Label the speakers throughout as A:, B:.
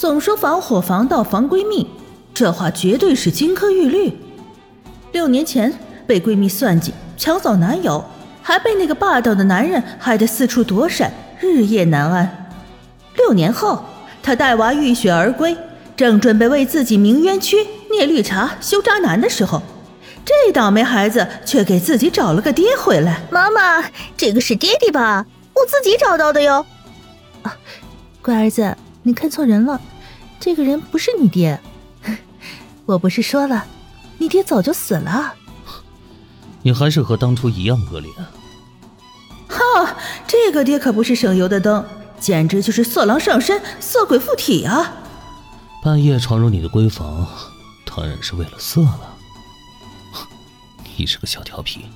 A: 总说防火防盗防闺蜜，这话绝对是金科玉律。六年前被闺蜜算计抢走男友，还被那个霸道的男人害得四处躲闪，日夜难安。六年后，她带娃浴血而归，正准备为自己鸣冤屈、聂绿茶、修渣男的时候，这倒霉孩子却给自己找了个爹回来。
B: 妈妈，这个是爹爹吧？我自己找到的哟。
C: 啊，乖儿子，你看错人了，这个人不是你爹。我不是说了，你爹早就死了。
D: 你还是和当初一样恶劣。
A: 哈，这个爹可不是省油的灯。简直就是色狼上身，色鬼附体啊！
D: 半夜闯入你的闺房，当然是为了色了。你是个小调皮，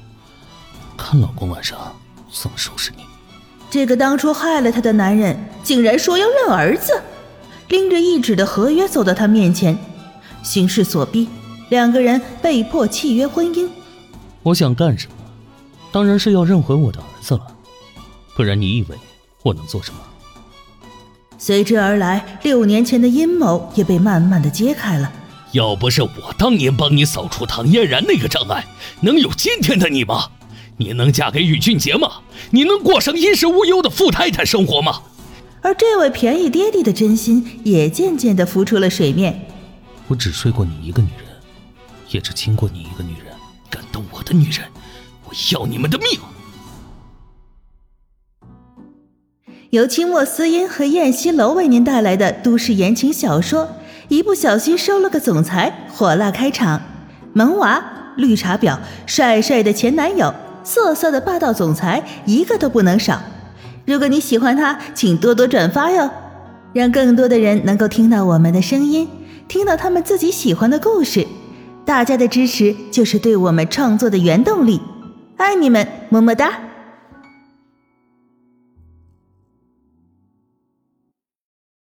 D: 看老公晚上怎么收拾你！
A: 这个当初害了他的男人，竟然说要认儿子，拎着一纸的合约走到他面前，形势所逼，两个人被迫契约婚姻。
D: 我想干什么，当然是要认回我的儿子了，不然你以为我能做什么？
A: 随之而来，六年前的阴谋也被慢慢的揭开了。
E: 要不是我当年帮你扫除唐嫣然那个障碍，能有今天的你吗？你能嫁给宇俊杰吗？你能过上衣食无忧的富太太生活吗？
A: 而这位便宜爹地的真心也渐渐的浮出了水面。
D: 我只睡过你一个女人，也只亲过你一个女人。
E: 敢动我的女人，我要你们的命！
A: 由清末思音和燕西楼为您带来的都市言情小说《一不小心收了个总裁》，火辣开场。萌娃、绿茶婊、帅帅的前男友、色色的霸道总裁，一个都不能少。如果你喜欢他，请多多转发哟，让更多的人能够听到我们的声音，听到他们自己喜欢的故事。大家的支持就是对我们创作的原动力，爱你们，么么哒！